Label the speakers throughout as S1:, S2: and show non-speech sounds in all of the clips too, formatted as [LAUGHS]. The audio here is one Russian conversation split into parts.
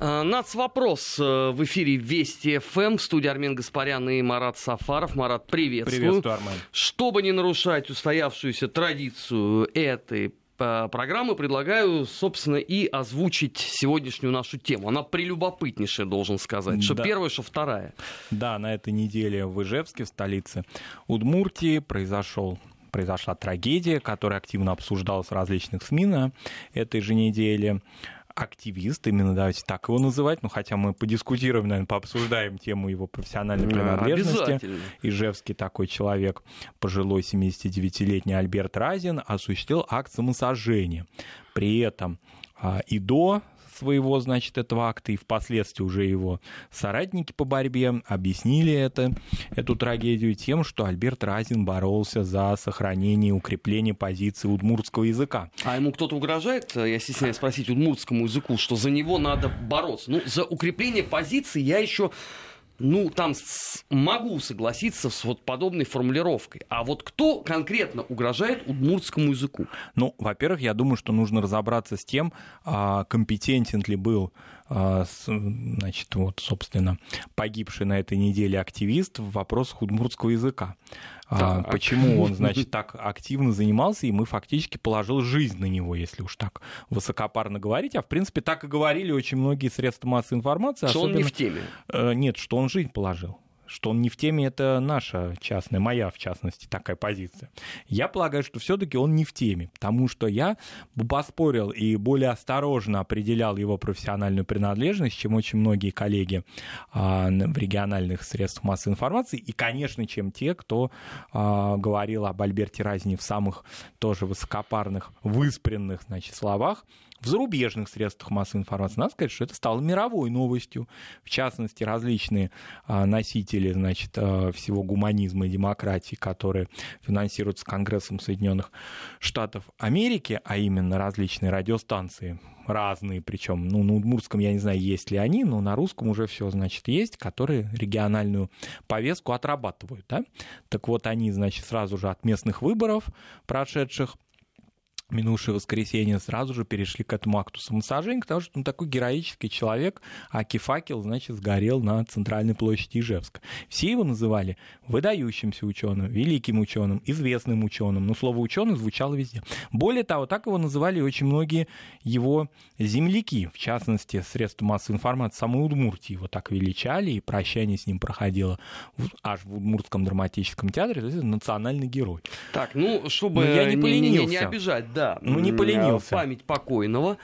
S1: Нацвопрос э, в эфире Вести ФМ. В студии Армен Гаспарян и Марат Сафаров. Марат, приветствую.
S2: Приветствую, Армен.
S1: Чтобы не нарушать устоявшуюся традицию этой э, программы, предлагаю, собственно, и озвучить сегодняшнюю нашу тему. Она прелюбопытнейшая, должен сказать. Что
S2: Да.
S1: первая, что вторая.
S2: Да, на этой неделе в Ижевске, в столице Удмуртии, произошел произошла трагедия, которая активно обсуждалась в различных СМИ на этой же неделе. Активист, именно давайте так его называть, ну хотя мы подискутируем, наверное, пообсуждаем тему его профессиональной принадлежности. Ижевский такой человек, пожилой 79-летний Альберт Разин, осуществил акт самосожжения. При этом а, и до своего, значит, этого акта, и впоследствии уже его соратники по борьбе объяснили это, эту трагедию тем, что Альберт Разин боролся за сохранение и укрепление позиции удмуртского языка.
S1: А ему кто-то угрожает, э, я стесняюсь спросить, удмуртскому языку, что за него надо бороться? Ну, за укрепление позиции я еще, ну, там могу согласиться с вот подобной формулировкой. А вот кто конкретно угрожает удмуртскому языку?
S2: Ну, во-первых, я думаю, что нужно разобраться с тем, а, компетентен ли был, а, значит, вот, собственно, погибший на этой неделе активист в вопросах удмуртского языка.
S1: Так.
S2: Почему он, [LAUGHS] значит, так активно занимался, и мы фактически положил жизнь на него, если уж так высокопарно говорить. А, в принципе, так и говорили очень многие средства массовой информации.
S1: Что он не
S2: особенно-
S1: в теме.
S2: Э, Нет, что он жизнь положил. Что он не в теме, это наша частная, моя, в частности, такая позиция. Я полагаю, что все-таки он не в теме, потому что я поспорил и более осторожно определял его профессиональную принадлежность, чем очень многие коллеги а, в региональных средствах массовой информации, и, конечно, чем те, кто а, говорил об Альберте Разине в самых тоже высокопарных, выспренных значит, словах, в зарубежных средствах массовой информации. Надо сказать, что это стало мировой новостью. В частности, различные а, носители значит, а, всего гуманизма и демократии, которые финансируются Конгрессом Соединенных Штатов Америки, а именно различные радиостанции, разные, причем, ну, на удмуртском я не знаю, есть ли они, но на русском уже все, значит, есть, которые региональную повестку отрабатывают, да? Так вот, они, значит, сразу же от местных выборов, прошедших минувшее воскресенье сразу же перешли к этому акту самосожжения, потому что он такой героический человек, аки факел, значит, сгорел на центральной площади Ижевска. Все его называли выдающимся ученым, великим ученым, известным ученым. Но слово ученый звучало везде. Более того, так его называли очень многие его земляки, в частности, средства массовой информации самой Удмуртии его так величали, и прощание с ним проходило аж в Удмуртском драматическом театре, то есть национальный герой.
S1: Так, ну, чтобы
S2: Ну, я не
S1: не, не- не- обижать, да.
S2: Ну, не поленился.
S1: Память покойного.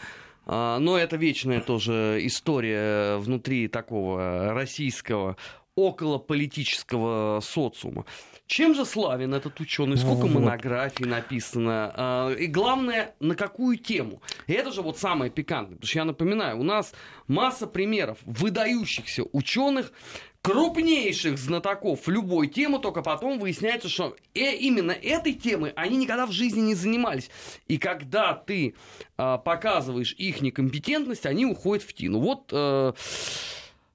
S1: А, Но это вечная тоже история внутри такого российского околополитического социума. Чем же славен этот ученый? Сколько
S2: Вот.
S1: монографий написано? А, И главное, на какую тему? И это же вот самое пикантное. Потому что я напоминаю, у нас масса примеров выдающихся ученых, крупнейших знатоков любой темы, только потом выясняется, что э, именно этой темой они никогда в жизни не занимались. И когда ты а, показываешь их некомпетентность, они уходят в тину. Вот э,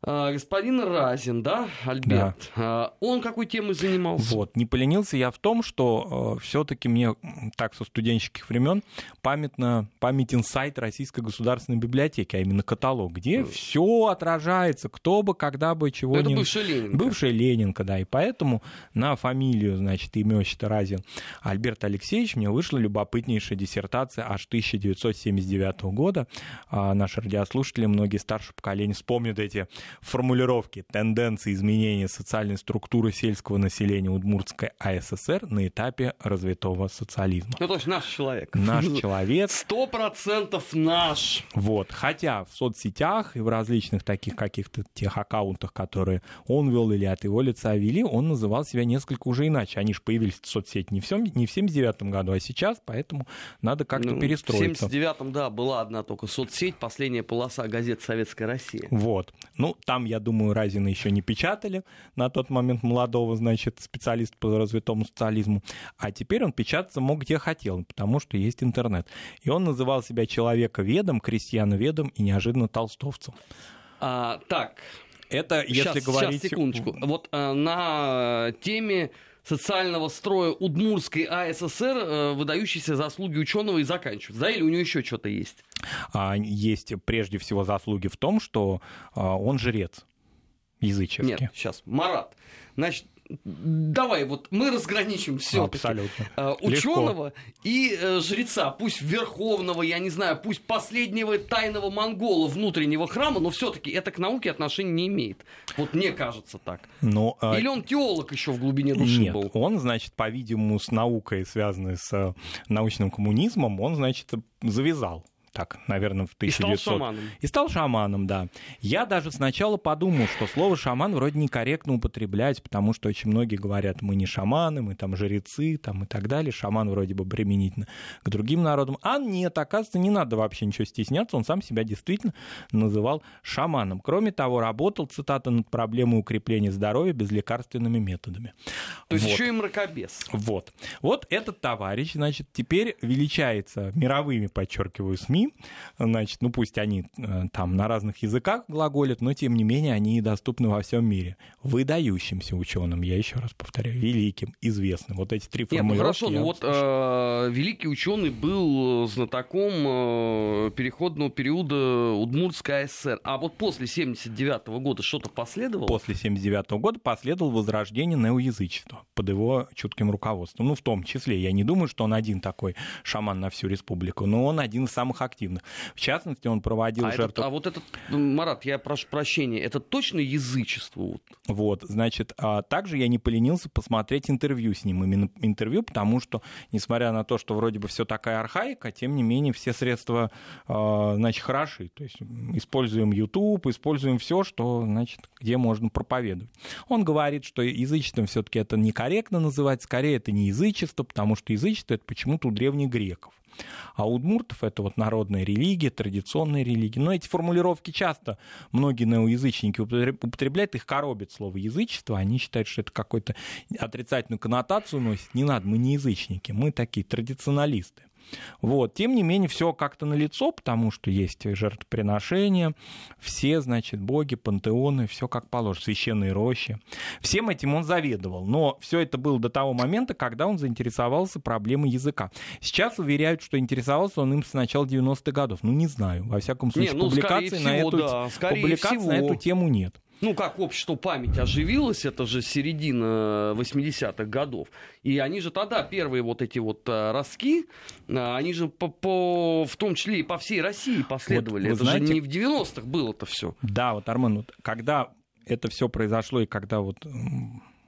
S1: господин Разин, да, Альберт, а, он какой темой занимался?
S2: Вот. Не поленился я в том, что все-таки мне так со студенческих времен памятно, памятен сайт Российской государственной библиотеки, а именно каталог, где все отражается, кто бы, когда бы, чего
S1: Ну, это
S2: ни...
S1: бывший Ленин.
S2: Бывшая Ленинка, да, и поэтому на фамилию, значит, имя отчество Разин Альберт Алексеевич мне вышла любопытнейшая диссертация аж 1979 года. А наши радиослушатели, многие старшее поколение вспомнят эти формулировки тенденции изменения социальной структуры сельского населения Удмуртской АССР на этапе развитого социализма.
S1: Ну, точно, наш человек.
S2: Наш [LAUGHS] человек
S1: Сто процентов наш.
S2: вот. Хотя в соцсетях и в различных таких каких-то тех аккаунтах, которые он вел или от его лица вели, он называл себя несколько уже иначе. Они же появились в соцсети не в, сем- не в 79 году, а сейчас, поэтому надо как-то
S1: Ну,
S2: перестроиться.
S1: В 79-м, да, была одна только соцсеть, последняя полоса газет «Советская Россия».
S2: Вот. Ну, там, я думаю, Разина еще не печатали на тот момент молодого, значит, специалиста по развитому социализму. А теперь он печататься мог где хотел, потому что есть интернет. И он называл себя человековедом, крестьяноведом и неожиданно толстовцем.
S1: А, так,
S2: Это, если
S1: сейчас,
S2: говорить...
S1: сейчас, секундочку. Вот а, на теме социального строя Удмурской АССР э, выдающиеся заслуги ученого и заканчиваются, да, или у него еще что-то есть?
S2: а, есть прежде всего заслуги в том, что а, он жрец языческий.
S1: Нет, сейчас, Марат. Значит, давай, вот мы разграничим все
S2: Абсолютно.
S1: Э, ученого и э, жреца, пусть верховного, я не знаю, пусть последнего тайного монгола внутреннего храма, но все-таки это к науке отношения не имеет. Вот мне кажется так.
S2: Но,
S1: а, Или он теолог еще в глубине души
S2: нет,
S1: был?
S2: Он, значит, по-видимому, с наукой, связанной с э, научным коммунизмом, он, значит, завязал так, наверное, в 1900... И
S1: стал шаманом.
S2: И стал шаманом, да. Я даже сначала подумал, что слово шаман вроде некорректно употреблять, потому что очень многие говорят, мы не шаманы, мы там жрецы там, и так далее. Шаман вроде бы применительно к другим народам. А нет, оказывается, не надо вообще ничего стесняться. Он сам себя действительно называл шаманом. Кроме того, работал, цитата, над проблемой укрепления здоровья безлекарственными методами.
S1: То есть вот. еще и мракобес.
S2: Вот. Вот этот товарищ, значит, теперь величается мировыми, подчеркиваю, СМИ, значит, ну пусть они э, там на разных языках глаголят, но тем не менее они доступны во всем мире. Выдающимся ученым, я еще раз повторяю, великим, известным. Вот эти три формулировки.
S1: Нет, ну хорошо, ну вот э, великий ученый был знатоком э, переходного периода Удмуртской ССР. А вот после 79 года что-то последовало?
S2: После 79 года последовало возрождение неоязычества под его чутким руководством. Ну, в том числе, я не думаю, что он один такой шаман на всю республику, но он один из самых активных активных. В частности, он проводил
S1: а
S2: жертву...
S1: Этот, а вот этот, Марат, я прошу прощения, это точно язычество? Вот,
S2: вот значит, а также я не поленился посмотреть интервью с ним, именно интервью, потому что, несмотря на то, что вроде бы все такая архаика, тем не менее все средства, а, значит, хороши. То есть используем YouTube, используем все, что, значит, где можно проповедовать. Он говорит, что язычеством все-таки это некорректно называть, скорее это не язычество, потому что язычество это почему-то у древних греков. А у удмуртов это вот народная религия, традиционная религия. Но эти формулировки часто многие неоязычники употребляют, их коробит слово язычество, они считают, что это какую-то отрицательную коннотацию носит. Не надо, мы не язычники, мы такие традиционалисты. Вот. Тем не менее, все как-то налицо, потому что есть жертвоприношения, все, значит, боги, пантеоны, все как положено, священные рощи. Всем этим он заведовал. Но все это было до того момента, когда он заинтересовался проблемой языка. Сейчас уверяют, что интересовался он им с начала 90-х годов. Ну, не знаю. Во всяком случае, не, ну, публикаций, на, эту, да, публикаций всего. на эту тему нет.
S1: Ну, как общество память оживилось, это же середина 80-х годов. И они же тогда, первые вот эти вот а, ростки, а, они же по, по, в том числе и по всей России последовали. Вот, это знаете, же не в 90-х было это все.
S2: Да, вот, Армен, вот, когда это все произошло, и когда вот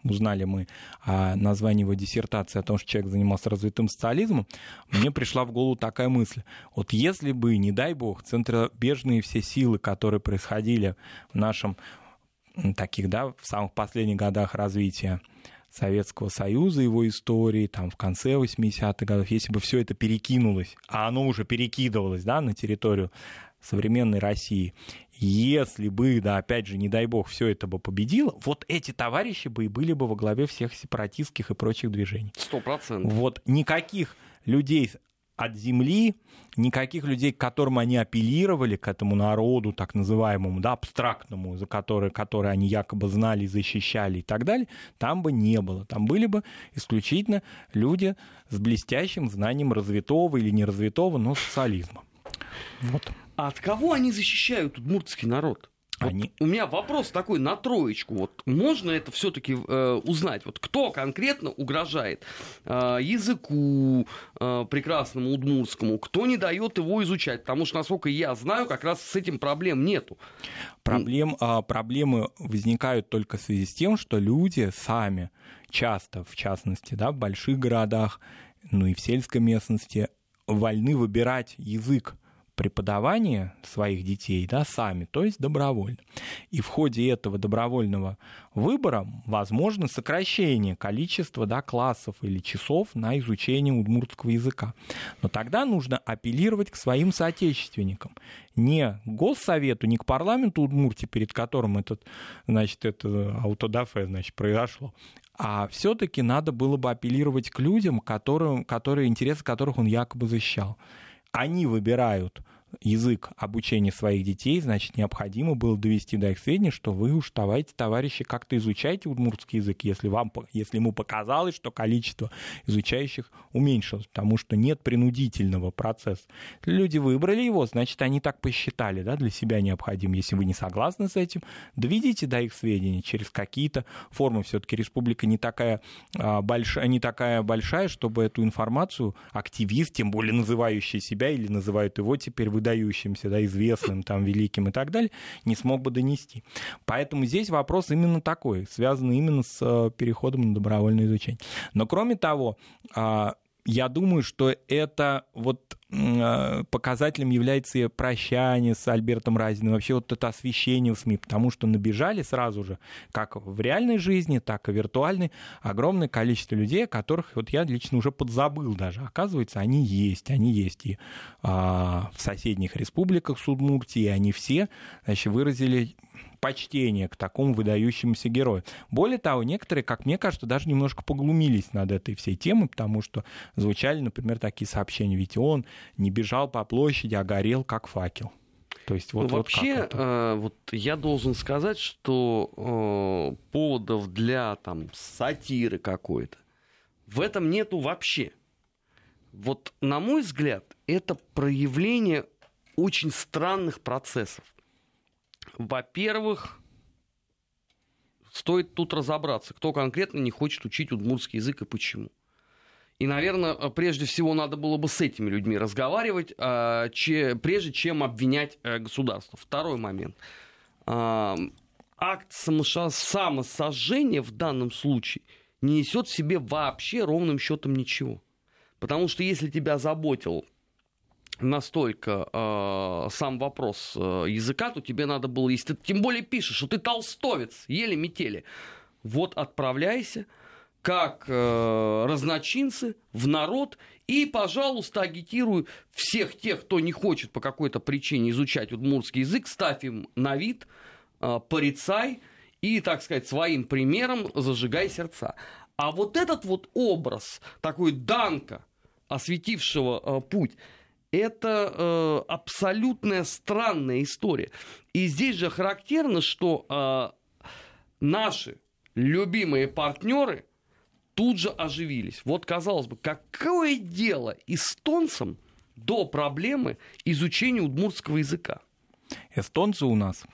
S2: узнали мы о названии его диссертации, о том, что человек занимался развитым социализмом, мне пришла в голову такая мысль. Вот если бы, не дай бог, центробежные все силы, которые происходили в нашем таких, да, в самых последних годах развития Советского Союза, его истории, там, в конце 80-х годов, если бы все это перекинулось, а оно уже перекидывалось, да, на территорию современной России, если бы, да, опять же, не дай бог, все это бы победило, вот эти товарищи бы и были бы во главе всех сепаратистских и прочих движений.
S1: Сто процентов.
S2: Вот никаких людей от земли, никаких людей, к которым они апеллировали, к этому народу, так называемому, да, абстрактному, за который, который они якобы знали, защищали и так далее, там бы не было. Там были бы исключительно люди с блестящим знанием развитого или неразвитого, но социализма.
S1: Вот. А от кого они защищают удмуртский народ? Вот Они... У меня вопрос такой на троечку. Вот можно это все-таки э, узнать? Вот кто конкретно угрожает э, языку э, прекрасному удмуртскому? Кто не дает его изучать? Потому что, насколько я знаю, как раз с этим проблем нету.
S2: Проблем, э, проблемы возникают только в связи с тем, что люди сами часто, в частности, да, в больших городах, ну и в сельской местности, вольны выбирать язык преподавание своих детей да, сами, то есть добровольно. И в ходе этого добровольного выбора возможно сокращение количества да, классов или часов на изучение удмуртского языка. Но тогда нужно апеллировать к своим соотечественникам. Не к Госсовету, не к парламенту Удмуртии, перед которым этот, значит, это аутодафе значит, произошло, а все-таки надо было бы апеллировать к людям, которым, которые, интересы которых он якобы защищал они выбирают язык обучения своих детей, значит, необходимо было довести до их сведения, что вы уж давайте, товарищи, как-то изучайте удмуртский язык, если, вам, если ему показалось, что количество изучающих уменьшилось, потому что нет принудительного процесса. Люди выбрали его, значит, они так посчитали, да, для себя необходим. Если вы не согласны с этим, доведите до их сведения через какие-то формы. Все-таки республика не такая, а, большая, не такая большая, чтобы эту информацию активист, тем более называющий себя или называют его теперь выдающимся, да, известным, там, великим и так далее, не смог бы донести. Поэтому здесь вопрос именно такой, связанный именно с э, переходом на добровольное изучение. Но кроме того, а, я думаю, что это вот э, показателем является и прощание с Альбертом Разиным, вообще вот это освещение в СМИ, потому что набежали сразу же, как в реальной жизни, так и виртуальной, огромное количество людей, которых вот я лично уже подзабыл даже. Оказывается, они есть, они есть и а, в соседних республиках Судмуртии, и они все значит, выразили почтение к такому выдающемуся герою. Более того, некоторые, как мне кажется, даже немножко поглумились над этой всей темой, потому что звучали, например, такие сообщения, ведь он не бежал по площади, а горел как факел.
S1: То есть вот, ну, вообще, вот, э, вот я должен сказать, что э, поводов для там сатиры какой-то в этом нету вообще. Вот на мой взгляд, это проявление очень странных процессов. Во-первых, стоит тут разобраться, кто конкретно не хочет учить удмуртский язык и почему. И, наверное, прежде всего надо было бы с этими людьми разговаривать, а, прежде чем обвинять э, государство. Второй момент. А, акт самосожжения в данном случае не несет в себе вообще ровным счетом ничего. Потому что если тебя заботил настолько э, сам вопрос э, языка, то тебе надо было, если ты тем более пишешь, что ты толстовец, еле метели, вот отправляйся, как э, разночинцы в народ и, пожалуйста, агитируй всех тех, кто не хочет по какой-то причине изучать удмуртский язык, ставь им на вид, э, порицай и, так сказать, своим примером зажигай сердца. А вот этот вот образ, такой Данка, осветившего э, путь, это э, абсолютная странная история. И здесь же характерно, что э, наши любимые партнеры тут же оживились. Вот, казалось бы, какое дело эстонцам до проблемы изучения удмуртского языка?
S2: Эстонцы у нас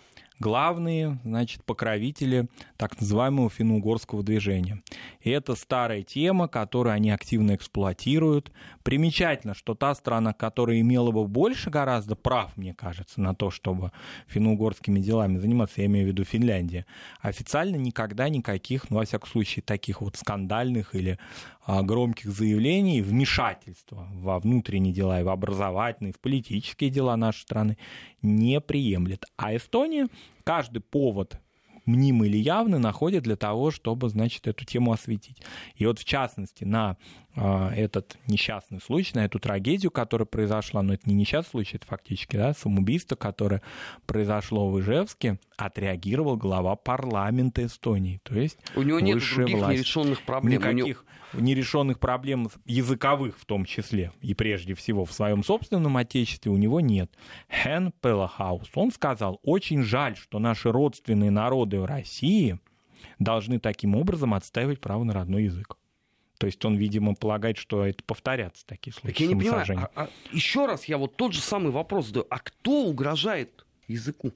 S2: главные, значит, покровители так называемого финно-угорского движения. И это старая тема, которую они активно эксплуатируют. Примечательно, что та страна, которая имела бы больше гораздо прав, мне кажется, на то, чтобы финно-угорскими делами заниматься, я имею в виду Финляндия, официально никогда никаких, ну, во всяком случае, таких вот скандальных или а, громких заявлений, вмешательства во внутренние дела и в образовательные, в политические дела нашей страны не приемлет. А Эстония каждый повод мнимый или явный находит для того, чтобы, значит, эту тему осветить. И вот, в частности, на э, этот несчастный случай, на эту трагедию, которая произошла, но это не несчастный случай, это фактически да, самоубийство, которое произошло в Ижевске, отреагировал глава парламента Эстонии. То есть
S1: У него нет других
S2: власть.
S1: нерешенных проблем.
S2: Никаких нерешенных проблем языковых в том числе, и прежде всего в своем собственном отечестве у него нет. Хен Пелахаус, он сказал, очень жаль, что наши родственные народы в России должны таким образом отстаивать право на родной язык. То есть он, видимо, полагает, что это повторятся такие случаи. Так
S1: я не понимаю, а, а, еще раз я вот тот же самый вопрос задаю. А кто угрожает языку?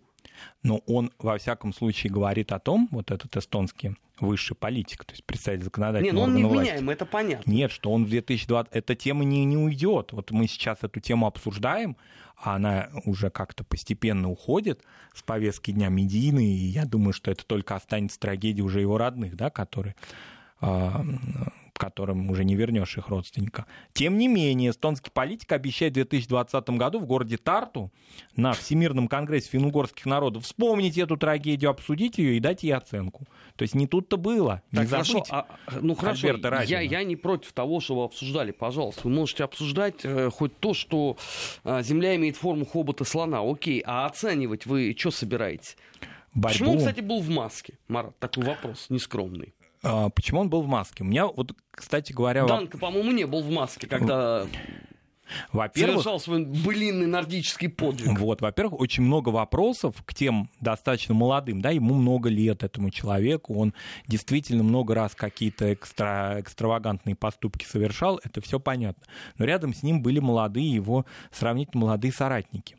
S2: Но он, во всяком случае, говорит о том, вот этот эстонский высший политик, то есть представитель законодательного
S1: Нет, ну он не власти. это понятно.
S2: Нет, что он в 2020... Эта тема не, не уйдет. Вот мы сейчас эту тему обсуждаем, а она уже как-то постепенно уходит с повестки дня медийной, и я думаю, что это только останется трагедией уже его родных, да, которые а, которым уже не вернешь их родственника. Тем не менее, эстонский политик обещает в 2020 году в городе Тарту на Всемирном конгрессе финугорских народов вспомнить эту трагедию, обсудить ее и дать ей оценку. То есть не тут-то было. Не так,
S1: хорошо, а, ну хорошо, я, я не против того, чтобы обсуждали, пожалуйста. Вы можете обсуждать э, хоть то, что э, Земля имеет форму хобота слона, окей, а оценивать вы что собираетесь? Борьбу. Почему он, кстати, был в маске? Марат, такой вопрос нескромный.
S2: А, почему он был в маске? У меня вот, кстати говоря...
S1: Данка, по-моему, не был в маске, когда...
S2: Во-первых,
S1: Совершал свой былинный нордический подвиг.
S2: вот, во-первых, очень много вопросов к тем достаточно молодым, да, ему много лет этому человеку, он действительно много раз какие-то экстра, экстравагантные поступки совершал, это все понятно. Но рядом с ним были молодые его сравнительно молодые соратники.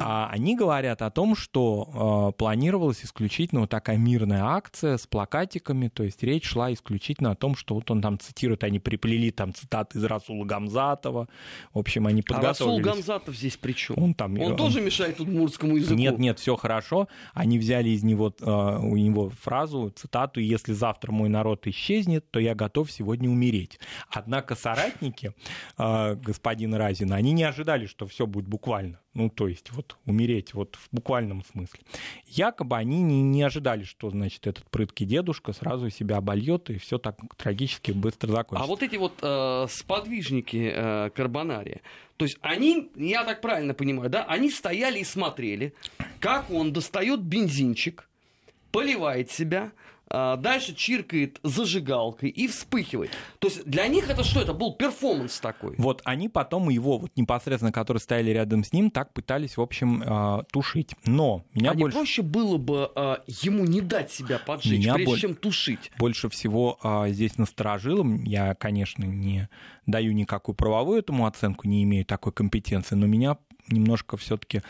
S2: А они говорят о том, что э, планировалась исключительно вот такая мирная акция с плакатиками, то есть речь шла исключительно о том, что вот он там цитирует, они приплели там цитаты из Расула Гамзатова, в общем, они
S1: А Расул
S2: подготовились.
S1: Гамзатов здесь при чем?
S2: Он там,
S1: Он
S2: э,
S1: тоже мешает удмуртскому языку?
S2: Нет, нет, все хорошо. Они взяли из него, э, у него фразу, цитату «Если завтра мой народ исчезнет, то я готов сегодня умереть». Однако соратники э, господина Разина, они не ожидали, что все будет буквально. Ну, то есть вот умереть вот в буквальном смысле. Якобы они не, не ожидали, что, значит, этот прыткий дедушка сразу себя обольет, и все так трагически быстро закончится.
S1: А вот эти вот э, сподвижники э, Карбонария, то есть они, я так правильно понимаю, да, они стояли и смотрели, как он достает бензинчик, поливает себя, дальше чиркает зажигалкой и вспыхивает. То есть для них это что? Это был перформанс такой.
S2: Вот они потом его, вот непосредственно, которые стояли рядом с ним, так пытались, в общем, э, тушить. Но меня
S1: а не
S2: больше...
S1: проще было бы э, ему не дать себя поджечь,
S2: Меня
S1: прежде
S2: боль-
S1: чем тушить?
S2: больше всего а, здесь насторожило. Я, конечно, не даю никакую правовую этому оценку, не имею такой компетенции, но меня немножко все-таки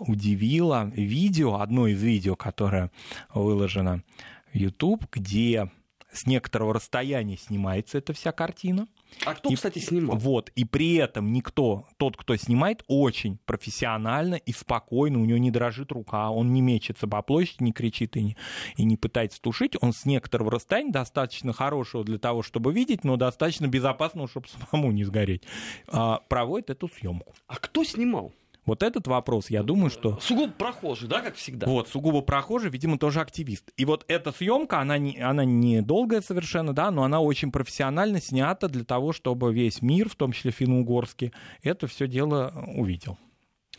S2: удивило видео, одно из видео, которое выложено YouTube, где с некоторого расстояния снимается эта вся картина.
S1: А кто,
S2: И-
S1: кстати, снимал?
S2: Вот, и при этом никто, тот, кто снимает, очень профессионально и спокойно, у него не дрожит рука, он не мечется по площади, не кричит и не, и не пытается тушить, он с некоторого расстояния, достаточно хорошего для того, чтобы видеть, но достаточно безопасного, чтобы самому не сгореть, а, проводит эту съемку.
S1: А кто снимал?
S2: Вот этот вопрос, я думаю, что
S1: Сугубо прохожий, да, как всегда?
S2: вот, сугубо прохожий, видимо, тоже активист. И вот эта съемка, она не, она не долгая совершенно, да, но она очень профессионально снята для того, чтобы весь мир, в том числе финно-угорский, это все дело увидел.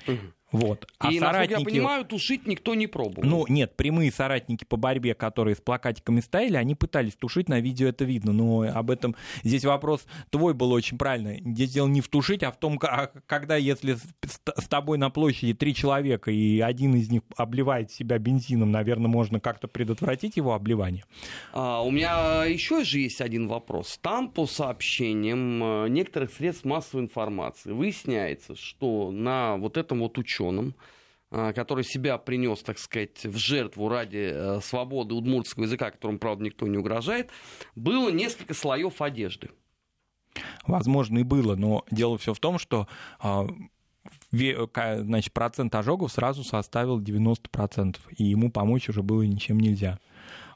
S1: Мгм.
S2: Вот. А
S1: и, насколько я
S2: соратники...
S1: понимаю, тушить никто не пробовал.
S2: Ну, нет, прямые соратники по борьбе, которые с плакатиками стояли, они пытались тушить, на видео это видно, но об этом здесь вопрос твой был очень правильно. Здесь дело не в тушить, а в том, а когда, если с тобой на площади три человека, и один из них обливает себя бензином, наверное, можно как-то предотвратить его обливание.
S1: А, у меня еще же есть один вопрос. Там, по сообщениям э, некоторых средств массовой информации, выясняется, что на вот этом вот ученом, а, который себя принес, так сказать, в жертву ради э, свободы удмуртского языка, которому, правда, никто не угрожает, было несколько слоев одежды.
S2: Возможно, и было, но дело все в том, что а, значит, процент ожогов сразу составил 90%, и ему помочь уже было ничем нельзя.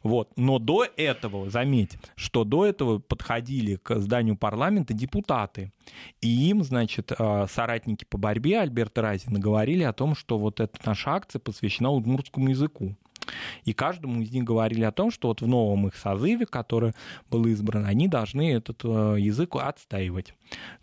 S2: Вот. Но до этого, заметь, что до этого подходили к зданию парламента депутаты, и им, значит, а, соратники по борьбе Альберта Разина говорили о том, что вот эта наша акция посвящена удмуртскому языку. И каждому из них говорили о том, что вот в новом их созыве, который был избран, они должны этот э, язык отстаивать.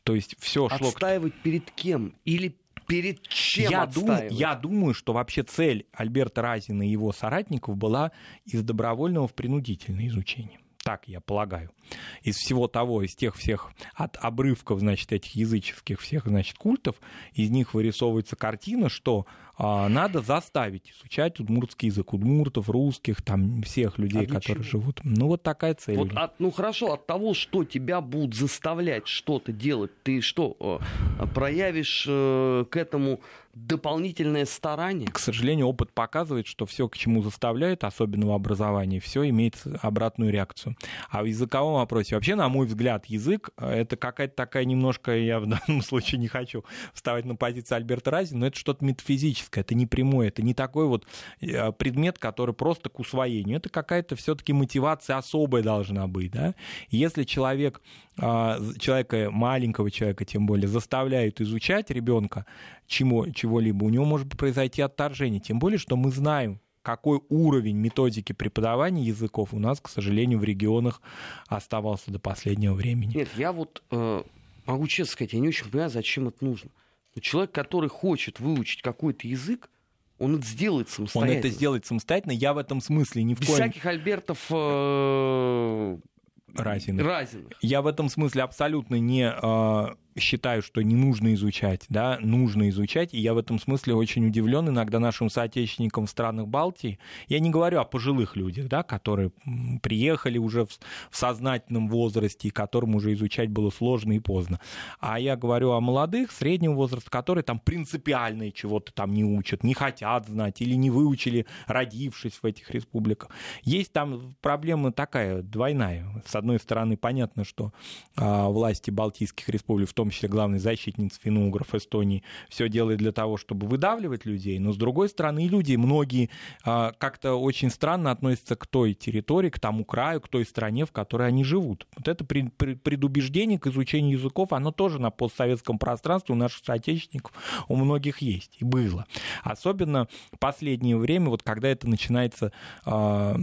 S2: То есть все шло
S1: Отстаивать перед кем? Или перед чем
S2: я, думаю, я думаю, что вообще цель Альберта Разина и его соратников была из добровольного в принудительное изучение. Так я полагаю. Из всего того, из тех всех от обрывков, значит, этих языческих всех, значит, культов, из них вырисовывается картина, что надо заставить изучать удмуртский язык, удмуртов, русских, там, всех людей,
S1: А
S2: которые
S1: чего?
S2: живут. Ну, вот такая цель.
S1: Вот от, ну хорошо, от того, что тебя будут заставлять что-то делать, ты что, э, проявишь э, к этому дополнительное старание?
S2: К сожалению, опыт показывает, что все, к чему заставляют, особенно в образовании, все имеет обратную реакцию. А в языковом вопросе, вообще, на мой взгляд, язык э, это какая-то такая немножко, я в данном [LAUGHS] случае не хочу вставать на позицию Альберта Рази, но это что-то метафизическое, это не прямое, это не такой вот э, предмет, который просто к усвоению. Это какая-то все-таки мотивация особая должна быть. Да? Если человек, а, человека, маленького человека, тем более, заставляют изучать ребенка чему, чего-либо, у него может произойти отторжение. Тем более, что мы знаем, какой уровень методики преподавания языков у нас, к сожалению, в регионах оставался до последнего времени.
S1: Нет, я вот э, могу честно сказать, я не очень понимаю, зачем это нужно. Человек, который хочет выучить какой-то язык, он это сделает
S2: Он
S1: самостоятельно.
S2: это сделает самостоятельно. Я в этом смысле ни в
S1: Без
S2: коем
S1: всяких Альбертов э,
S2: Разиных.
S1: Разиных.
S2: Я в этом смысле абсолютно не, э, считаю, что не нужно изучать, да, нужно изучать, и я в этом смысле очень удивлен иногда нашим соотечественникам в странах Балтии. Я не говорю о пожилых людях, да, которые приехали уже в, сознательном возрасте, и которым уже изучать было сложно и поздно. А я говорю о молодых, среднего возраста, которые там принципиально чего-то там не учат, не хотят знать или не выучили, родившись в этих республиках. Есть там проблема такая, двойная. С одной стороны, понятно, что а, власти Балтийских республик, в том числе главный защитниц финно-угров Эстонии, все делает для того, чтобы выдавливать людей, но с другой стороны, люди, многие а, как-то очень странно относятся к той территории, к тому краю, к той стране, в которой они живут. Вот это предубеждение к изучению языков, оно тоже на постсоветском пространстве у наших соотечественников у многих есть и было. Особенно последнее время, вот когда это начинается, а,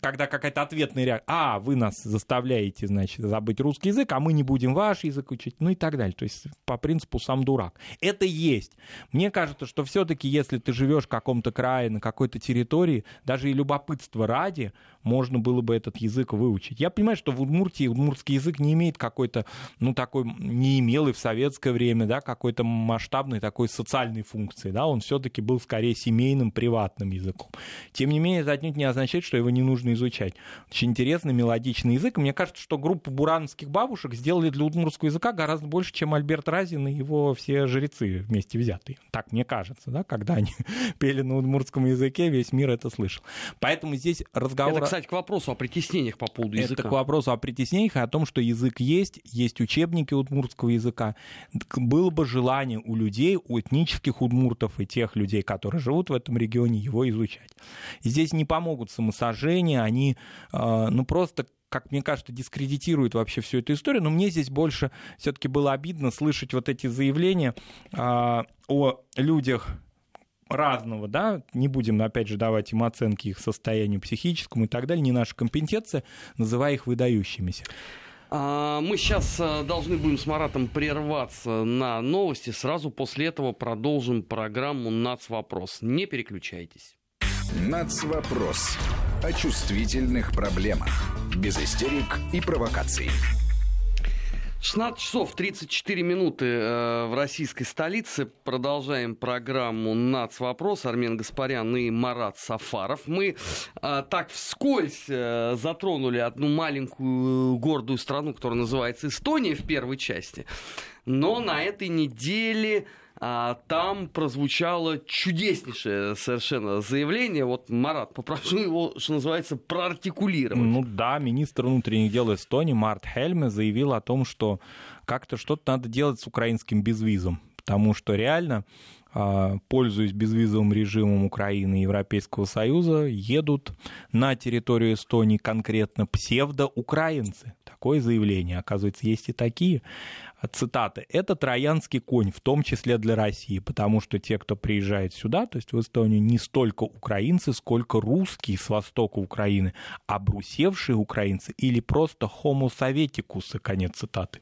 S2: когда какая-то ответная реакция, а, вы нас заставляете, значит, забыть русский язык, а мы не будем ваш язык учить, ну и так далее. То есть по принципу сам дурак. Это есть. Мне кажется, что все-таки, если ты живешь в каком-то крае, на какой-то территории, даже и любопытство ради, можно было бы этот язык выучить. Я понимаю, что в Удмуртии удмуртский язык не имеет какой-то, ну, такой, не имел и в советское время, да, какой-то масштабной такой социальной функции, да, он все-таки был скорее семейным, приватным языком. Тем не менее, это отнюдь не означает, что его не нужно изучать. Очень интересный, мелодичный язык. Мне кажется, что группа бурановских бабушек сделали для удмуртского языка гораздо больше, чем Альберт Разин и его все жрецы вместе взятые. Так мне кажется, да, когда они [LAUGHS] пели на удмуртском языке, весь мир это слышал. Поэтому здесь разговор...
S1: Это, кстати, к вопросу о притеснениях по поводу языка.
S2: Это к вопросу о притеснениях и о том, что язык есть, есть учебники удмуртского языка. Было бы желание у людей, у этнических удмуртов и тех людей, которые живут в этом регионе, его изучать. Здесь не помогут самосожжения, они а, ну, просто как мне кажется, дискредитирует вообще всю эту историю. Но мне здесь больше все-таки было обидно слышать вот эти заявления э, о людях разного, да, не будем, опять же, давать им оценки их состоянию психическому и так далее, не наша компетенция, называя их выдающимися.
S1: А, мы сейчас э, должны будем с Маратом прерваться на новости. Сразу после этого продолжим программу «Нацвопрос». Не переключайтесь.
S3: «Нацвопрос» о чувствительных проблемах. Без истерик и провокаций.
S1: 16 часов 34 минуты э, в российской столице. Продолжаем программу «Нац. Вопрос». Армен Гаспарян и Марат Сафаров. Мы э, так вскользь э, затронули одну маленькую гордую страну, которая называется Эстония в первой части. Но на этой неделе там прозвучало чудеснейшее совершенно заявление. Вот, Марат, попрошу его, что называется, проартикулировать.
S2: Ну да, министр внутренних дел Эстонии Март Хельме заявил о том, что как-то что-то надо делать с украинским безвизом, потому что реально а, пользуясь безвизовым режимом Украины и Европейского Союза, едут на территорию Эстонии конкретно псевдоукраинцы. Такое заявление, оказывается, есть и такие цитаты, это троянский конь, в том числе для России, потому что те, кто приезжает сюда, то есть в Эстонию, не столько украинцы, сколько русские с востока Украины, обрусевшие украинцы или просто homo конец цитаты.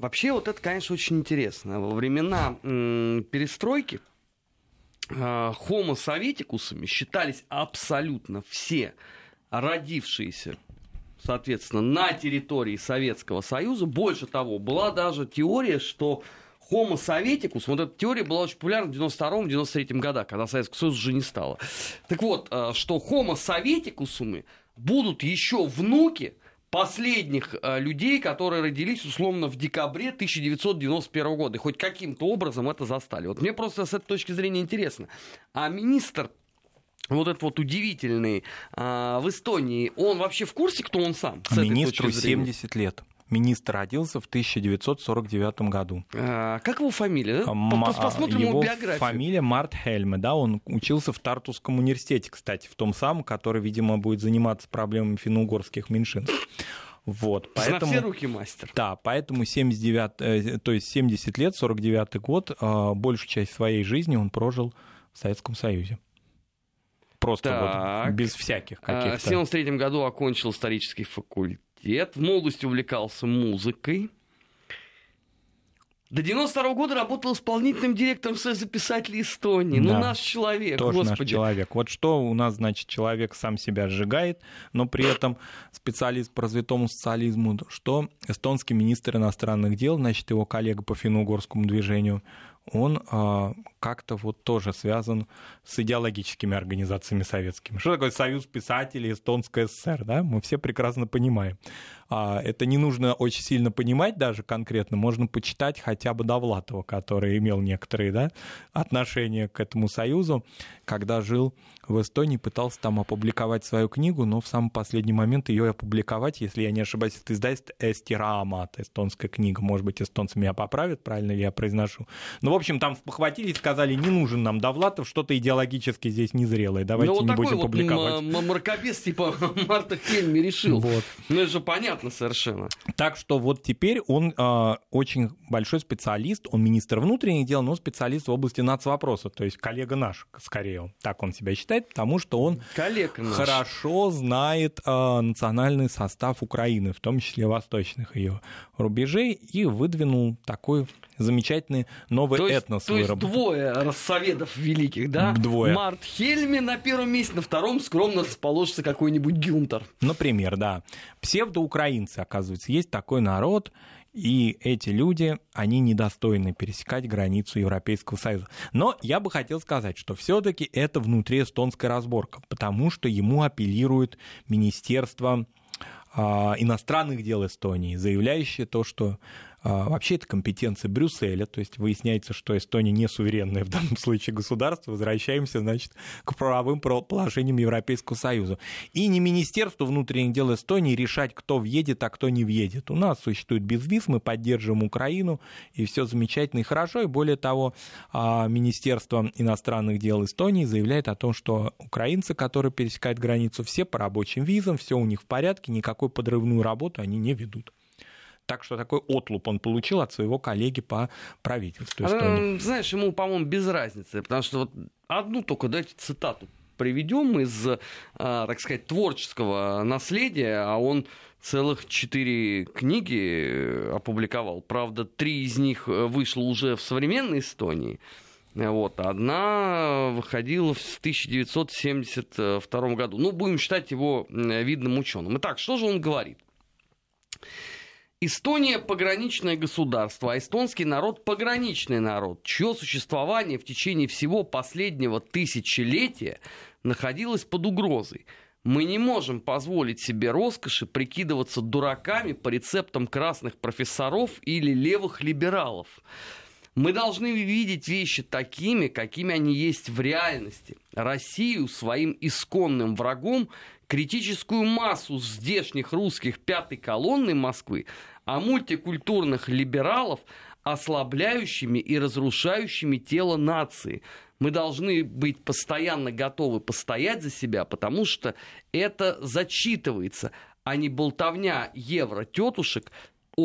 S1: Вообще вот это, конечно, очень интересно. Во времена перестройки э, homo советикусами считались абсолютно все родившиеся соответственно, на территории Советского Союза. Больше того, была даже теория, что Homo советикус, вот эта теория была очень популярна в 92-93 годах, когда Советский Союз уже не стало. Так вот, э, что Homo советикусами будут еще внуки последних э, людей, которые родились условно в декабре 1991 года, и хоть каким-то образом это застали. Вот мне просто с этой точки зрения интересно. А министр вот этот вот удивительный а, в Эстонии, он вообще в курсе, кто он сам?
S2: Министру 70 лет. Министр родился в 1949 году.
S1: А, как его фамилия? Да?
S2: Посмотрим его, его биографию. Фамилия Март Хельме, да, он учился в Тартусском университете, кстати, в том самом, который, видимо, будет заниматься проблемами финно-угорских меньшинств. Вот,
S1: поэтому, На все руки мастер.
S2: Да, поэтому 79, э, то есть 70 лет, 49 год, э, большую часть своей жизни он прожил в Советском Союзе. Просто так. вот без всяких а, каких-то.
S1: В 73 году окончил исторический факультет. В молодости увлекался музыкой. До 92 года работал исполнительным директором Союза писателей Эстонии. Ну,
S2: Да.
S1: наш человек,
S2: Тоже наш
S1: господи.
S2: человек. Вот что у нас, значит, человек сам себя сжигает, но при этом специалист по развитому социализму, что эстонский министр иностранных дел, значит, его коллега по финно-угорскому движению, он а, как-то вот тоже связан с идеологическими организациями советскими. Что такое Союз писателей Эстонская ССР, да? Мы все прекрасно понимаем. А, это не нужно очень сильно понимать даже конкретно, можно почитать хотя бы Довлатова, который имел некоторые да, отношения к этому союзу, когда жил в Эстонии, пытался там опубликовать свою книгу, но в самый последний момент ее опубликовать, если я не ошибаюсь, это издательство Эстирамат, эстонская книга, может быть, эстонцы меня поправят, правильно ли я произношу. Ну, в общем, там похватились, сказали, не нужен нам Довлатов, что-то идеологически здесь незрелое, давайте
S1: ну, вот
S2: не будем
S1: вот
S2: публиковать.
S1: м- м- мракобес типа [LAUGHS] Марта Хельми решил.
S2: Вот.
S1: Ну, это же понятно совершенно.
S2: Так что вот теперь он э, очень большой специалист, он министр внутренних дел, но специалист в области нацвопроса, то есть коллега наш, скорее, он, так он себя считает, потому что он
S1: Коллега наш.
S2: хорошо знает э, национальный состав Украины, в том числе восточных ее рубежей, и выдвинул такой замечательный новый
S1: То есть,
S2: этнос
S1: то есть двое рассоветов великих, да?
S2: Двое.
S1: Март Хельми на первом месте, на втором скромно расположится какой-нибудь Гюнтер.
S2: Например, да. Псевдоукраинцы, оказывается, есть такой народ, и эти люди, они недостойны пересекать границу Европейского Союза. Но я бы хотел сказать, что все-таки это внутри эстонская разборка, потому что ему апеллирует Министерство а, иностранных дел Эстонии, заявляющее то, что Вообще это компетенция Брюсселя, то есть выясняется, что Эстония не суверенное в данном случае государство. Возвращаемся, значит, к правовым положениям Европейского Союза. И не Министерство внутренних дел Эстонии решать, кто въедет, а кто не въедет. У нас существует безвиз, мы поддерживаем Украину, и все замечательно и хорошо. И более того, а, Министерство иностранных дел Эстонии заявляет о том, что украинцы, которые пересекают границу, все по рабочим визам, все у них в порядке, никакой подрывную работу они не ведут. Так что такой отлуп он получил от своего коллеги по правительству Эстонии.
S1: Знаешь, ему, по-моему, без разницы, потому что вот одну только дайте цитату приведем из, а, так сказать, творческого наследия, а он целых четыре книги опубликовал. Правда, три из них э, вышло уже в современной Эстонии. Вот, одна выходила в 1972 году. Ну, будем считать его видным ученым. Итак, что же он говорит? Эстония пограничное государство, а эстонский народ пограничный народ, чье существование в течение всего последнего тысячелетия находилось под угрозой. Мы не можем позволить себе роскоши прикидываться дураками по рецептам красных профессоров или левых либералов. Мы должны видеть вещи такими, какими они есть в реальности. Россию своим исконным врагом, критическую массу здешних русских пятой колонны Москвы, а мультикультурных либералов ослабляющими и разрушающими тело нации. Мы должны быть постоянно готовы постоять за себя, потому что это зачитывается, а не болтовня евро-тетушек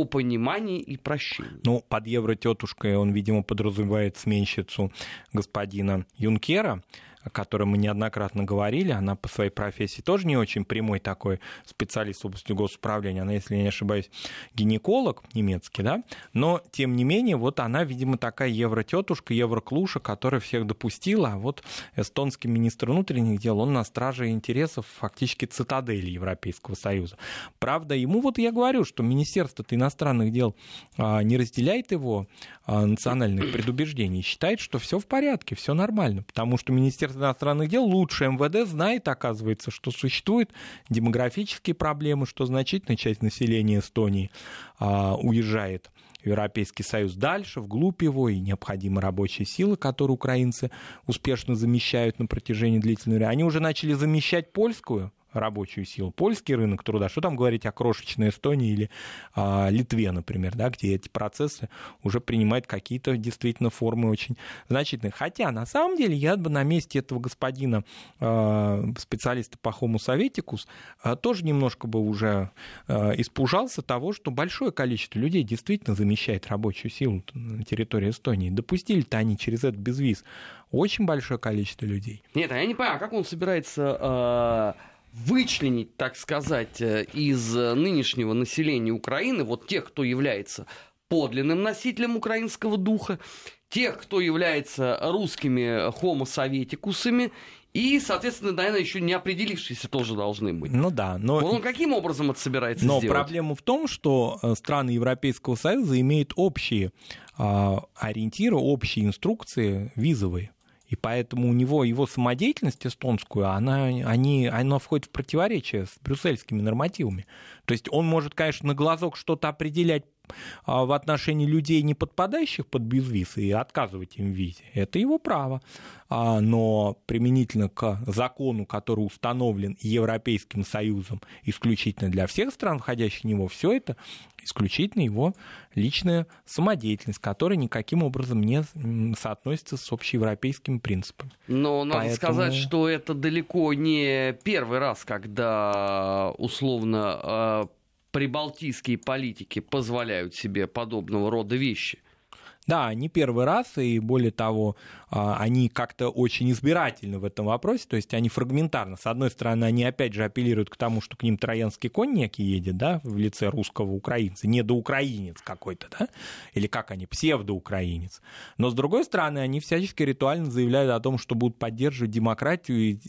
S1: о понимании и прощении.
S2: Ну, под евро-тетушкой он, видимо, подразумевает сменщицу господина Юнкера, о которой мы неоднократно говорили. Она по своей профессии тоже не очень прямой такой специалист в области госуправления. Она, если я не ошибаюсь, гинеколог немецкий, да? Но, тем не менее, вот она, видимо, такая евро-тетушка, евро-клуша, которая всех допустила. А вот эстонский министр внутренних дел, он на страже интересов фактически цитадели Европейского Союза. Правда, ему вот я говорю, что Министерство иностранных дел а, не разделяет его а, национальных предубеждений, считает, что все в порядке, все нормально, потому что Министерство иностранных дел лучше МВД знает, оказывается, что существуют демографические проблемы, что значительная часть населения Эстонии а, уезжает в Европейский Союз дальше, вглубь его, и необходимы рабочие силы, которые украинцы успешно замещают на протяжении длительного времени. Они уже начали замещать польскую рабочую силу, польский рынок труда, что там говорить о крошечной Эстонии или а, Литве, например, да, где эти процессы уже принимают какие-то действительно формы очень значительные. Хотя, на самом деле, я бы на месте этого господина а, специалиста по Homo Советикус а, тоже немножко бы уже а, испужался того, что большое количество людей действительно замещает рабочую силу на территории Эстонии. Допустили-то они через это безвиз очень большое количество людей.
S1: Нет, а я не понимаю, а как он собирается э, вычленить, так сказать, э, из э, нынешнего населения Украины вот тех, кто является подлинным носителем украинского духа, тех, кто является русскими хомосоветикусами, и, соответственно, наверное, еще не определившиеся тоже должны быть.
S2: Ну да, но...
S1: Он каким образом это собирается
S2: но
S1: сделать?
S2: Но проблема в том, что э, страны Европейского Союза имеют общие э, ориентиры, общие инструкции визовые. И поэтому у него его самодеятельность эстонскую, она, они, она входит в противоречие с брюссельскими нормативами. То есть он может, конечно, на глазок что-то определять а, в отношении людей, не подпадающих под безвиз, и отказывать им в визе. Это его право. А, но применительно к закону, который установлен Европейским Союзом исключительно для всех стран, входящих в него, все это исключительно его личная самодеятельность, которая никаким образом не соотносится с общеевропейскими принципами.
S1: Но надо Поэтому... сказать, что это далеко не первый раз, когда условно а, прибалтийские политики позволяют себе подобного рода вещи.
S2: Да, не первый раз, и более того, а, они как-то очень избирательны в этом вопросе, то есть они фрагментарно. С одной стороны, они опять же апеллируют к тому, что к ним троянский конь некий едет, да, в лице русского украинца, недоукраинец какой-то, да, или как они, псевдоукраинец. Но с другой стороны, они всячески ритуально заявляют о том, что будут поддерживать демократию и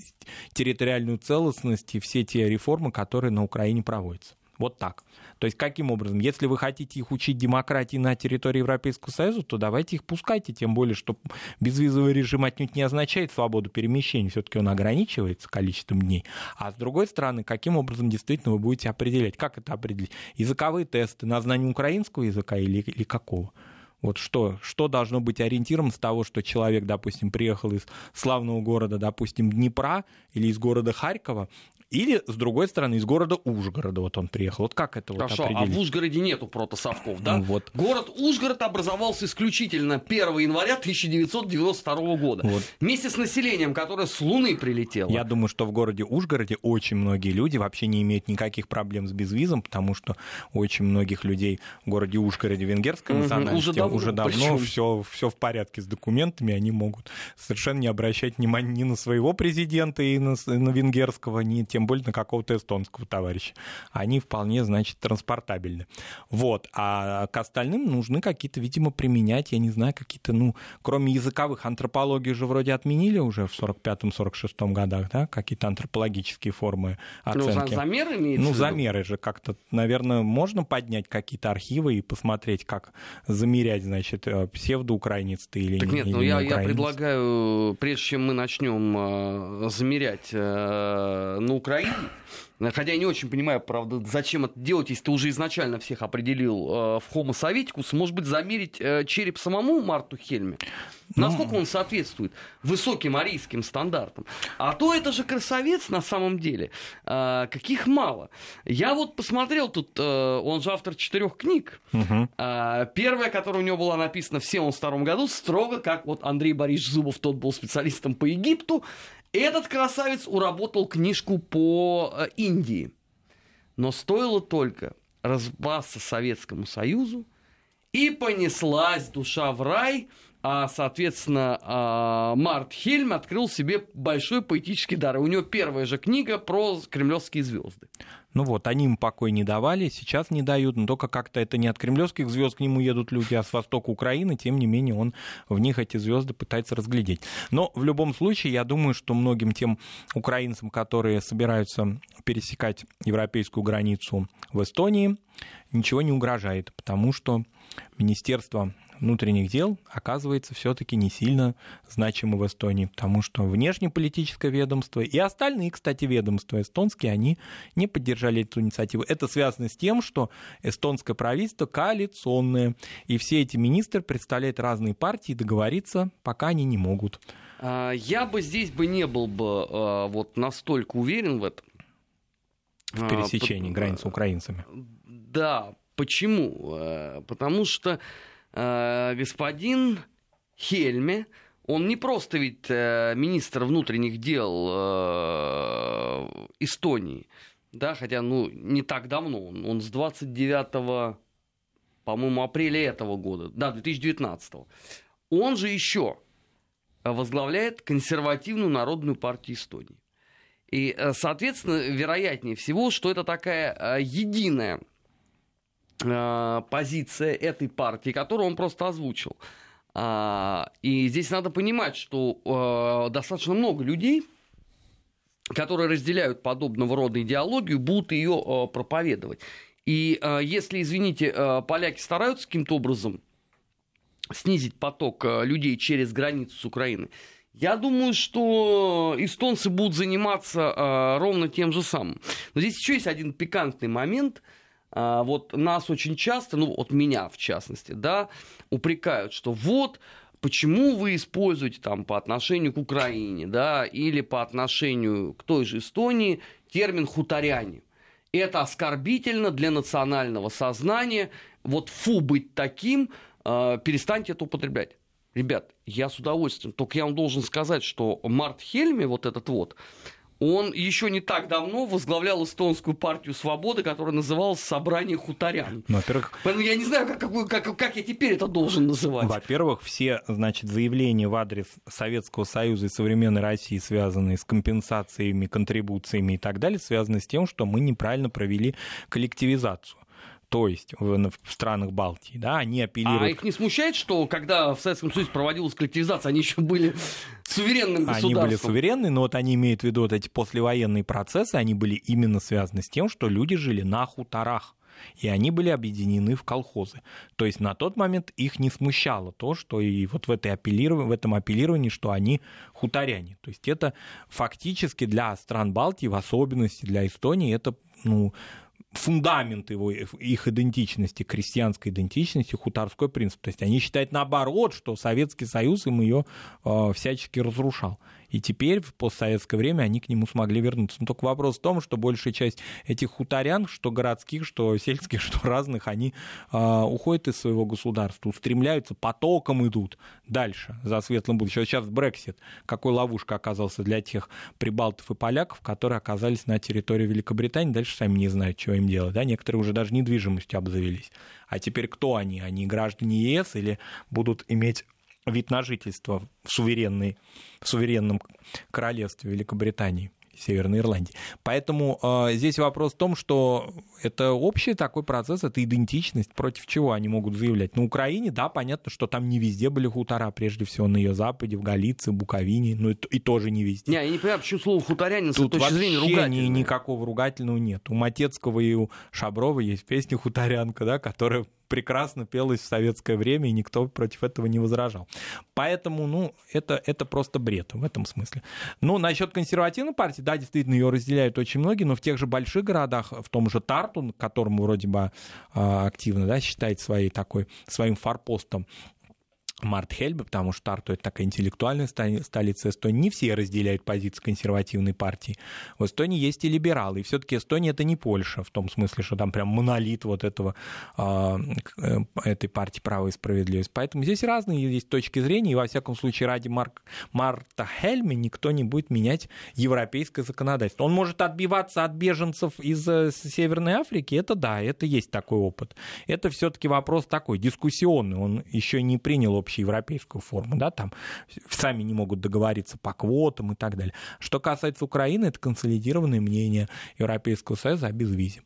S2: территориальную целостность и все те реформы, которые на Украине проводятся. Вот так. То есть каким образом? Если вы хотите их учить демократии на территории Европейского Союза, то давайте их пускайте, тем более, что безвизовый режим отнюдь не означает свободу перемещения, все-таки он ограничивается количеством дней. А с другой стороны, каким образом действительно вы будете определять? Как это определить? Языковые тесты на знание украинского языка или, или какого? Вот что, что должно быть ориентиром с того, что человек, допустим, приехал из славного города, допустим, Днепра или из города Харькова, или, с другой стороны, из города Ужгорода вот он приехал. Вот как это
S1: Хорошо,
S2: вот определить?
S1: а в Ужгороде нету протосовков, да? Ну, вот. Город Ужгород образовался исключительно 1 января 1992 года. Вот. Вместе с населением, которое с Луны прилетело.
S2: Я думаю, что в городе Ужгороде очень многие люди вообще не имеют никаких проблем с безвизом, потому что очень многих людей в городе Ужгороде венгерской национальности уже давно, уже давно все, все в порядке с документами, они могут совершенно не обращать внимания ни на своего президента и на, на венгерского, ни тем более на какого-то эстонского товарища. Они вполне, значит, транспортабельны. Вот. А к остальным нужны какие-то, видимо, применять, я не знаю, какие-то, ну, кроме языковых, антропологию же вроде отменили уже в 45-46 годах, да, какие-то антропологические формы оценки.
S1: Ну, замеры имеется
S2: Ну, замеры же как-то, наверное, можно поднять какие-то архивы и посмотреть, как замерять, значит, э, псевдоукраинец ты или
S1: так нет,
S2: или
S1: ну я, я предлагаю, прежде чем мы начнем э, замерять э, ну, Украине. Хотя я не очень понимаю, правда, зачем это делать, если ты уже изначально всех определил э, в Homo советикус. Может быть, замерить э, череп самому Марту Хельме? Ну. Насколько он соответствует высоким арийским стандартам? А то это же красавец на самом деле. Э, каких мало. Я вот посмотрел тут, э, он же автор четырех книг. Угу. Э, первая, которая у него была написана в 1972 году, строго как вот Андрей Борисович Зубов, тот был специалистом по Египту. Этот красавец уработал книжку по э, Индии. Но стоило только разбаться Советскому Союзу, и понеслась душа в рай, а, соответственно, а, Март Хельм открыл себе большой поэтический дар. И у него первая же книга про кремлевские звезды.
S2: Ну вот, они им покой не давали, сейчас не дают, но только как-то это не от кремлевских звезд к нему едут люди, а с востока Украины, тем не менее он в них эти звезды пытается разглядеть. Но в любом случае, я думаю, что многим тем украинцам, которые собираются пересекать европейскую границу в Эстонии, ничего не угрожает, потому что Министерство внутренних дел оказывается все-таки не сильно значимы в Эстонии, потому что внешнеполитическое ведомство и остальные, кстати, ведомства эстонские, они не поддержали эту инициативу. Это связано с тем, что эстонское правительство коалиционное, и все эти министры представляют разные партии, договориться пока они не могут.
S1: А, я бы здесь бы не был бы а, вот настолько уверен в этом.
S2: В пересечении а, границ с украинцами.
S1: Да, почему? Потому что Э, господин Хельме, он не просто ведь э, министр внутренних дел э, Эстонии, да, хотя, ну, не так давно, он, он с 29 по-моему, апреля этого года, да, 2019 он же еще возглавляет консервативную народную партию Эстонии. И, соответственно, вероятнее всего, что это такая единая э, позиция этой партии, которую он просто озвучил. А, и здесь надо понимать, что э, достаточно много людей, которые разделяют подобного рода идеологию, будут ее э, проповедовать. И э, если, извините, э, поляки стараются каким-то образом снизить поток э, людей через границу с Украины, я думаю, что эстонцы будут заниматься э, ровно тем же самым. Но здесь еще есть один пикантный момент. Э, вот нас очень часто, ну вот меня в частности, да, упрекают, что вот почему вы используете там по отношению к Украине, да, или по отношению к той же Эстонии термин хуторяне. Это оскорбительно для национального сознания. Вот фу быть таким, э, перестаньте это употреблять. Ребят, я с удовольствием. Только я вам должен сказать, что Март Хельми, вот этот вот, он еще не так давно возглавлял эстонскую партию свободы, которая называлась «Собрание хуторян». Ну, во-первых... Поэтому я не знаю, как, как, как, как я теперь это должен называть.
S2: Во-первых, все значит, заявления в адрес Советского Союза и современной России, связанные с компенсациями, контрибуциями и так далее, связаны с тем, что мы неправильно провели коллективизацию то есть в, в странах Балтии, да, они апеллируют... А
S1: их не смущает, что когда в Советском Союзе проводилась коллективизация, они еще были [LAUGHS] суверенным государством?
S2: Они были суверенны, но вот они имеют в виду вот эти послевоенные процессы, они были именно связаны с тем, что люди жили на хуторах и они были объединены в колхозы. То есть на тот момент их не смущало то, что и вот в, этой апеллировании, в этом апеллировании, что они хуторяне. То есть это фактически для стран Балтии, в особенности для Эстонии, это ну, фундамент его, их идентичности, крестьянской идентичности, хуторской принцип. То есть они считают наоборот, что Советский Союз им ее э, всячески разрушал. И теперь в постсоветское время они к нему смогли вернуться. Но только вопрос в том, что большая часть этих хуторян, что городских, что сельских, [LAUGHS] что разных, они э, уходят из своего государства, устремляются, потоком идут дальше за светлым будущим. Вот сейчас Брексит, какой ловушка оказался для тех прибалтов и поляков, которые оказались на территории Великобритании, дальше сами не знают, что им делать. Да? Некоторые уже даже недвижимостью обзавелись. А теперь кто они? Они граждане ЕС или будут иметь вид на жительство в, суверенной, в суверенном королевстве Великобритании. Северной Ирландии. Поэтому э, здесь вопрос в том, что это общий такой процесс, это идентичность, против чего они могут заявлять. На Украине, да, понятно, что там не везде были хутора, прежде всего на ее западе, в Галиции, Буковине, ну и, и тоже не везде.
S1: Не, я не понимаю, почему слово хуторянин с точки зрения ругательного.
S2: никакого ругательного нет. У Матецкого и у Шаброва есть песня «Хуторянка», да, которая прекрасно пелось в советское время, и никто против этого не возражал. Поэтому, ну, это, это просто бред в этом смысле. Ну, насчет консервативной партии, да, действительно, ее разделяют очень многие, но в тех же больших городах, в том же Тарту, которому вроде бы а, активно, да, считает своей такой, своим форпостом Мартхельбе, потому что Тарту это такая интеллектуальная столица Эстонии. Не все разделяют позиции консервативной партии. В Эстонии есть и либералы. И все-таки Эстония это не Польша, в том смысле, что там прям монолит вот этого, а, э, этой партии права и справедливость. Поэтому здесь разные есть точки зрения. И во всяком случае ради Марк, Марта Хельме никто не будет менять европейское законодательство. Он может отбиваться от беженцев из э, Северной Африки. Это да, это есть такой опыт. Это все-таки вопрос такой дискуссионный. Он еще не принял общеевропейскую форму, да, там сами не могут договориться по квотам и так далее. Что касается Украины, это консолидированное мнение Европейского Союза о безвизе.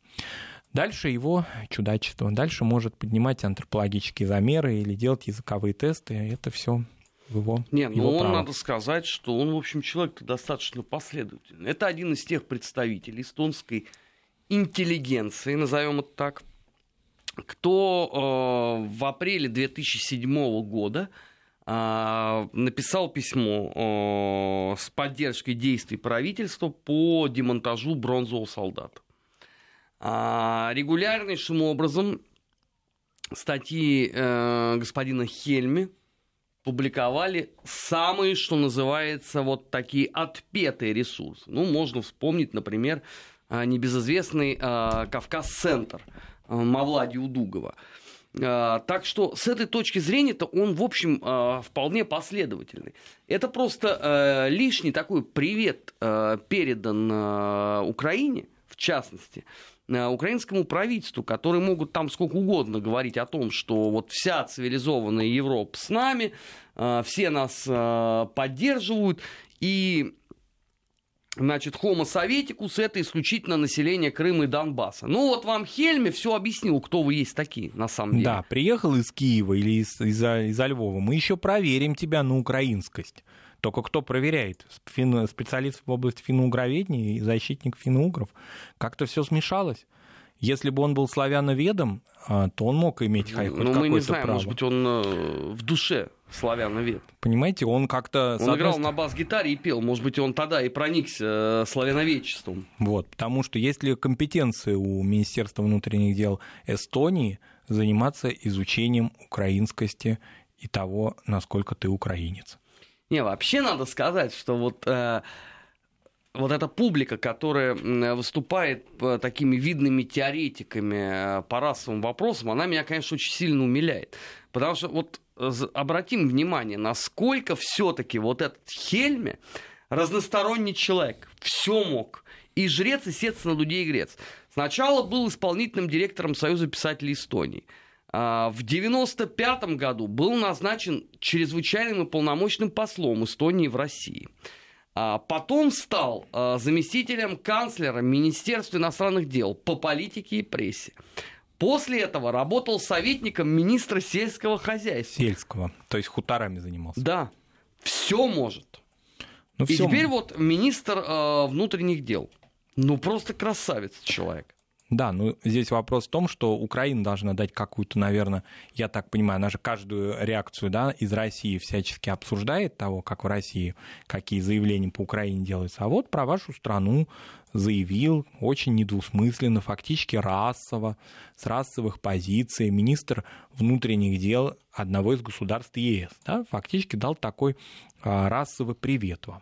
S2: Дальше его чудачество. Дальше может поднимать антропологические замеры или делать языковые тесты. Это все его
S1: Нет, ну он, надо сказать, что он, в общем, человек достаточно последовательный. Это один из тех представителей эстонской интеллигенции, назовем это так, кто э, в апреле 2007 года э, написал письмо э, с поддержкой действий правительства по демонтажу бронзового солдата. Э, регулярнейшим образом статьи э, господина Хельми публиковали самые, что называется, вот такие отпетые ресурсы. Ну, можно вспомнить, например, э, небезызвестный Кавказ-центр – Мавлади Удугова. Э, так что с этой точки зрения-то он, в общем, э, вполне последовательный. Это просто лишний такой привет передан Украине, в частности, украинскому правительству, которые могут там сколько угодно говорить о том, что вот вся цивилизованная Европа с нами, все нас поддерживают, и Значит, Homo советикус это исключительно население Крыма и Донбасса. Ну вот вам Хельме все объяснил, кто вы есть такие на самом деле.
S2: Да, приехал из Киева или из, из, из Львова, мы еще проверим тебя на украинскость. Только кто проверяет? Фин, специалист в области финно-угроведения и защитник финно-угров. Как-то все смешалось. Если бы он был славяноведом, а, то он мог иметь хоть
S1: ну, мы не знаем, право. может быть, он э, в душе славяновед.
S2: Понимаете, он как-то...
S1: Он играл на бас-гитаре и пел. Может быть, он тогда и проникся э, славяноведчеством.
S2: Вот, потому что есть ли компетенции у Министерства внутренних дел Эстонии заниматься изучением украинскости и того, насколько ты украинец?
S1: Не, вообще надо сказать, что вот... Э, вот эта публика, которая выступает э, такими видными теоретиками э, по расовым вопросам, она меня, конечно, очень сильно умиляет. Потому что вот обратим внимание, насколько все-таки вот этот Хельме разносторонний человек, все мог. И жрец, и на людей грец. Сначала был исполнительным директором Союза писателей Эстонии. А, в 1995 году был назначен чрезвычайным и полномочным послом Эстонии в России. А потом стал а, заместителем канцлера Министерства иностранных дел по политике и прессе. После этого работал советником министра сельского хозяйства.
S2: Сельского, то есть хуторами занимался.
S1: Да, все может. Ну, и теперь может. вот министр э, внутренних дел. Ну, просто красавец человек.
S2: Да, ну здесь вопрос в том, что Украина должна дать какую-то, наверное, я так понимаю, она же каждую реакцию да, из России всячески обсуждает того, как в России, какие заявления по Украине делаются. А вот про вашу страну заявил очень недвусмысленно, фактически расово, с расовых позиций, министр внутренних дел одного из государств ЕС. Да, фактически дал такой а, расовый привет вам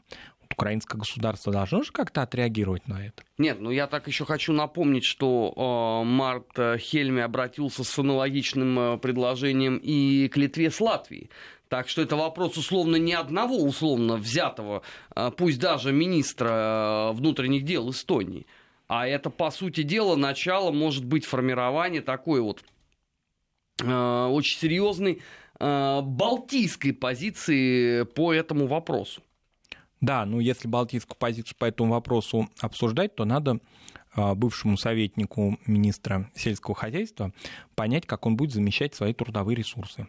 S2: украинское государство должно же как-то отреагировать на это?
S1: Нет, ну я так еще хочу напомнить, что э, Март Хельми обратился с аналогичным э, предложением и к Литве с Латвией. Так что это вопрос условно не одного условно взятого, э, пусть даже министра э, внутренних дел Эстонии, а это, по сути дела, начало, может быть, формирования такой вот э, очень серьезной э, балтийской позиции по этому вопросу.
S2: Да, ну если балтийскую позицию по этому вопросу обсуждать, то надо а, бывшему советнику министра сельского хозяйства понять, как он будет замещать свои трудовые ресурсы.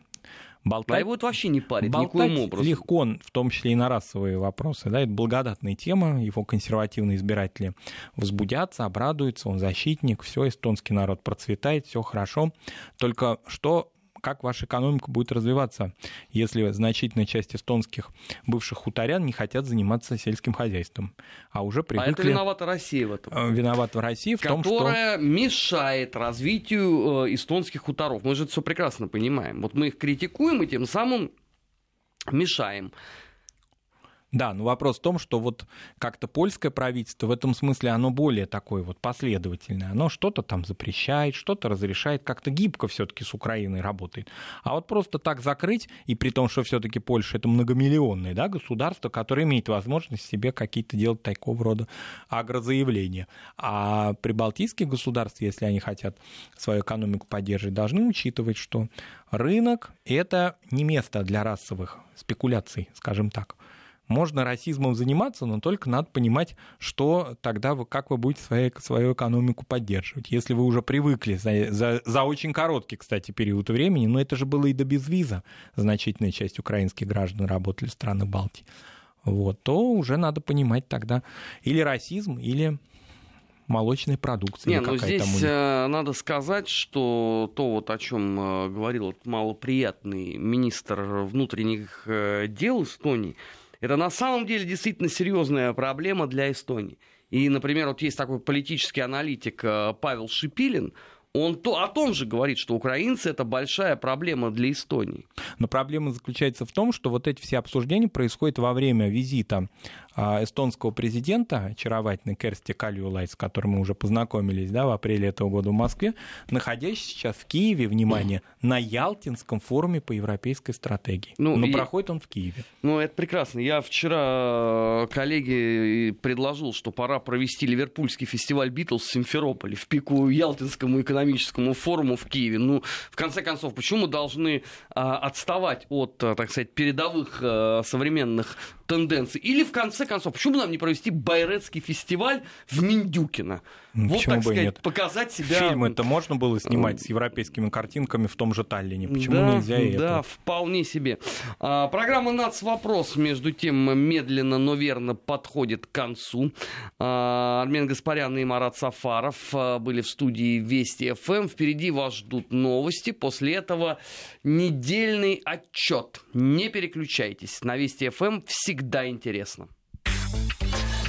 S1: Болтать, а его это вообще не парит никоим образом.
S2: легко, в том числе и на расовые вопросы. Да, это благодатная тема, его консервативные избиратели возбудятся, обрадуются, он защитник, все, эстонский народ процветает, все хорошо. Только что как ваша экономика будет развиваться, если значительная часть эстонских бывших хуторян не хотят заниматься сельским хозяйством, а уже привыкли... А это
S1: виновата Россия в этом.
S2: Э, виновата Россия в
S1: том,
S2: что...
S1: Которая мешает развитию э, эстонских хуторов. Мы же это все прекрасно понимаем. Вот мы их критикуем и тем самым мешаем.
S2: Да, но вопрос в том, что вот как-то польское правительство в этом смысле, оно более такое вот последовательное. Оно что-то там запрещает, что-то разрешает, как-то гибко все таки с Украиной работает. А вот просто так закрыть, и при том, что все таки Польша это многомиллионное да, государство, которое имеет возможность себе какие-то делать такого рода агрозаявления. А прибалтийские государства, если они хотят свою экономику поддерживать, должны учитывать, что рынок — это не место для расовых спекуляций, скажем так. Можно расизмом заниматься, но только надо понимать, что тогда вы, как вы будете свою, свою экономику поддерживать. Если вы уже привыкли за, за, за очень короткий, кстати, период времени, но это же было и до безвиза, значительная часть украинских граждан работали в странах Балтии, вот, то уже надо понимать тогда или расизм, или молочной продукции.
S1: Не, ну здесь э, надо сказать, что то, вот, о чем э, говорил малоприятный министр внутренних э, дел Эстонии, это на самом деле действительно серьезная проблема для Эстонии. И, например, вот есть такой политический аналитик э, Павел Шипилин, он то, о том же говорит, что украинцы это большая проблема для Эстонии.
S2: Но проблема заключается в том, что вот эти все обсуждения происходят во время визита эстонского президента, очаровательный Керсти Кальюлайт, с которым мы уже познакомились да, в апреле этого года в Москве, находящийся сейчас в Киеве, внимание, на Ялтинском форуме по европейской стратегии. Ну, Но и... проходит он в Киеве.
S1: Ну, это прекрасно. Я вчера э, коллеге предложил, что пора провести Ливерпульский фестиваль Битлз в Симферополе в пику Ялтинскому экономическому форуму в Киеве. Ну, в конце концов, почему мы должны а, отставать от, э, так сказать, передовых а, современных тенденций? Или, в конце концов, почему бы нам не провести Байрецкий фестиваль в Миндюкино?
S2: Вот,
S1: Почему
S2: так сказать,
S1: нет? показать себя.
S2: Фильмы это можно было снимать с европейскими картинками в том же Таллине. Почему
S1: да,
S2: нельзя и
S1: Да,
S2: это?
S1: вполне себе. А, программа «Нац. Вопрос», между тем, медленно, но верно подходит к концу. А, Армен Гаспарян и Марат Сафаров а, были в студии Вести ФМ. Впереди вас ждут новости. После этого недельный отчет. Не переключайтесь. На Вести ФМ всегда интересно.